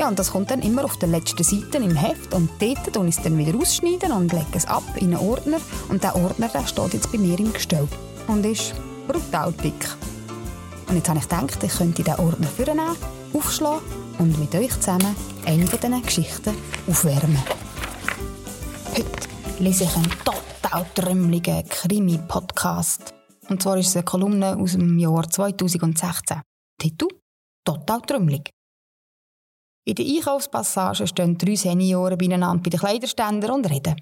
Ja, und das kommt dann immer auf der letzten Seite im Heft und dort und ich es dann wieder ausschneiden und lege es ab in einen Ordner und der Ordner der steht jetzt bei mir im Gestell und ist brutal dick. Und jetzt habe ich gedacht, ich könnte diesen Ordner vornehmen, aufschlagen und mit euch zusammen eine von diesen Geschichten aufwärmen. Heute lese ich einen total trümmeligen Krimi-Podcast. Und zwar ist es eine Kolumne aus dem Jahr 2016. Titel «Total trümmelig». In der Einkaufspassage stehen drei Senioren beieinander bei den Kleiderständern und reden.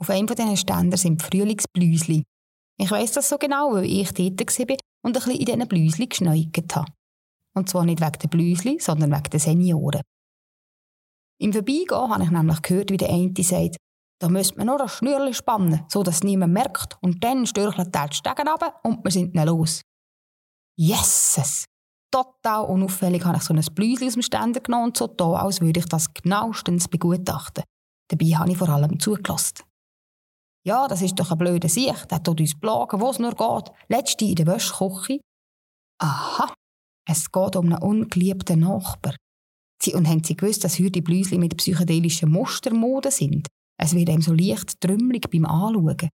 Auf einem von diesen Ständern sind Frühlingsblüsli. Ich weiss das so genau, weil ich dort war und ein bisschen in diesen Blüsli geschneugt habe. Und zwar nicht wegen der Blüsli, sondern wegen der Senioren. Im Vorbeigehen habe ich nämlich gehört, wie der eine sagt, da müsste man nur ein Schnürli spannen, so dass es niemand merkt, und dann stürchelt er die Stegen runter und wir sind dann los. Yeses! Total unauffällig habe ich so ein Bläuschen aus dem Ständer genommen und so da, als würde ich das genauestens begutachten. Dabei habe ich vor allem zugelassen. Ja, das ist doch ein blöder Sicht, der tut uns plagen, wo es nur geht. Letzte in der Wäschküche. Aha, es geht um einen ungeliebten Nachbar. Sie, und haben Sie gewusst, dass heute die Bläuschen mit psychedelischen Mustermode sind? Es wird ihm so leicht trümmelig beim Anschauen.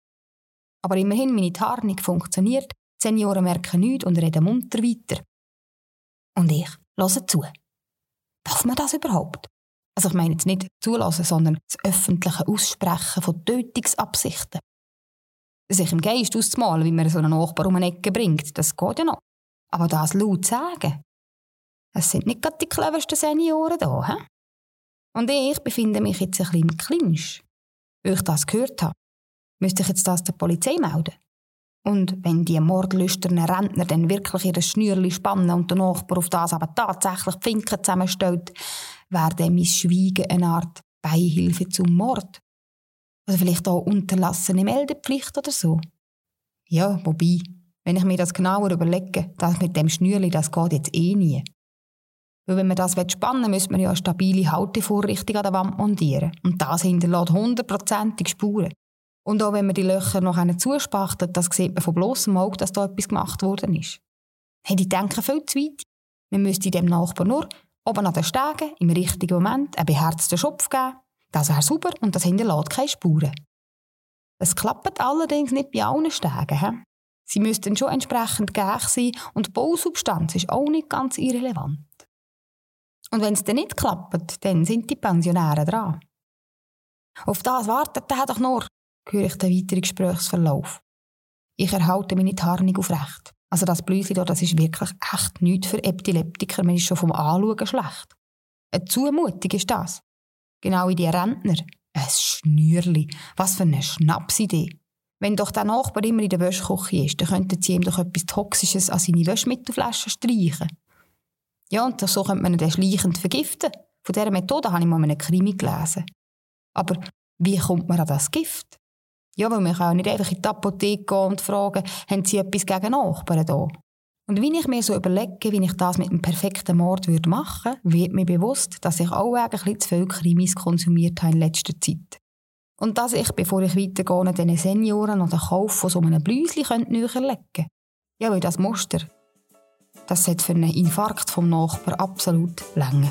Aber immerhin, meine Tarnung funktioniert, die Senioren merken nichts und reden munter weiter. Und ich höre zu. Darf man das überhaupt? Also ich meine jetzt nicht zulassen, sondern das öffentliche Aussprechen von Tötungsabsichten. Sich im Geist auszumalen, wie man so einen Nachbar um eine Ecke bringt, das geht ja noch. Aber das laut sagen, es sind nicht gerade die cleversten Senioren da, hä? Und ich befinde mich jetzt ein bisschen im Clinch. Weil ich das gehört habe, müsste ich jetzt das der Polizei melden. Und wenn die mordlüsternen Rentner dann wirklich ihre Schnürli spannen und der Nachbar auf das aber tatsächlich die Finken zusammenstellt, wäre dann mein Schweigen eine Art Beihilfe zum Mord. Oder vielleicht auch unterlassene Meldepflicht oder so. Ja, wobei, wenn ich mir das genauer überlege, das mit dem Schnürli, das geht jetzt eh nie. Weil wenn man das spannen will, müsste man ja eine stabile Haltevorrichtung an der Wand montieren. Und das hinterlässt hundertprozentig Spuren. Und auch wenn man die Löcher noch zuspachtelt, das sieht man von bloßem Auge, dass da etwas gemacht worden ist. Hey, die denken viel zu weit. Man müsste dem Nachbar nur oben an den Stegen im richtigen Moment einen beherzten Schopf geben. Das wäre super und das hinterlässt keine Spuren. Es klappt allerdings nicht bei allen Stegen. He? Sie müssten schon entsprechend gäch sein und die Bausubstanz ist auch nicht ganz irrelevant. Und wenn es dann nicht klappt, dann sind die Pensionäre dran. Auf das wartet der doch nur, höre ich den weiteren Gesprächsverlauf. Ich erhalte meine Tarnung aufrecht. Also das Blüsli hier, das ist wirklich echt nichts für Epileptiker. Man ist schon vom Anschauen schlecht. Eine Zumutung ist das. Genau wie die Rentner. Ein Schnürli. Was für eine Schnapsidee. Wenn doch der Nachbar immer in der Wäschküche ist, dann könnten sie ihm doch etwas Toxisches an seine Wäschmittelflaschen streichen. Ja, und so könnte man ihn dann schleichend vergiften. Von dieser Methode habe ich mal in einem Krimi gelesen. Aber wie kommt man an das Gift? Ja, weil kann auch nicht einfach in die Apotheke gehen und fragen, haben Sie etwas gegen Nachbarn da? Und wie ich mir so überlege, wie ich das mit einem perfekten Mord würde machen würde, wird mir bewusst, dass ich auch ein zu viel Krimis konsumiert habe in letzter Zeit. Und dass ich, bevor ich weitergehe, diesen Senioren noch den Kauf von so einem Blüsli näher legen Ja, weil das Muster, das sollte für einen Infarkt vom Nachbar absolut länger.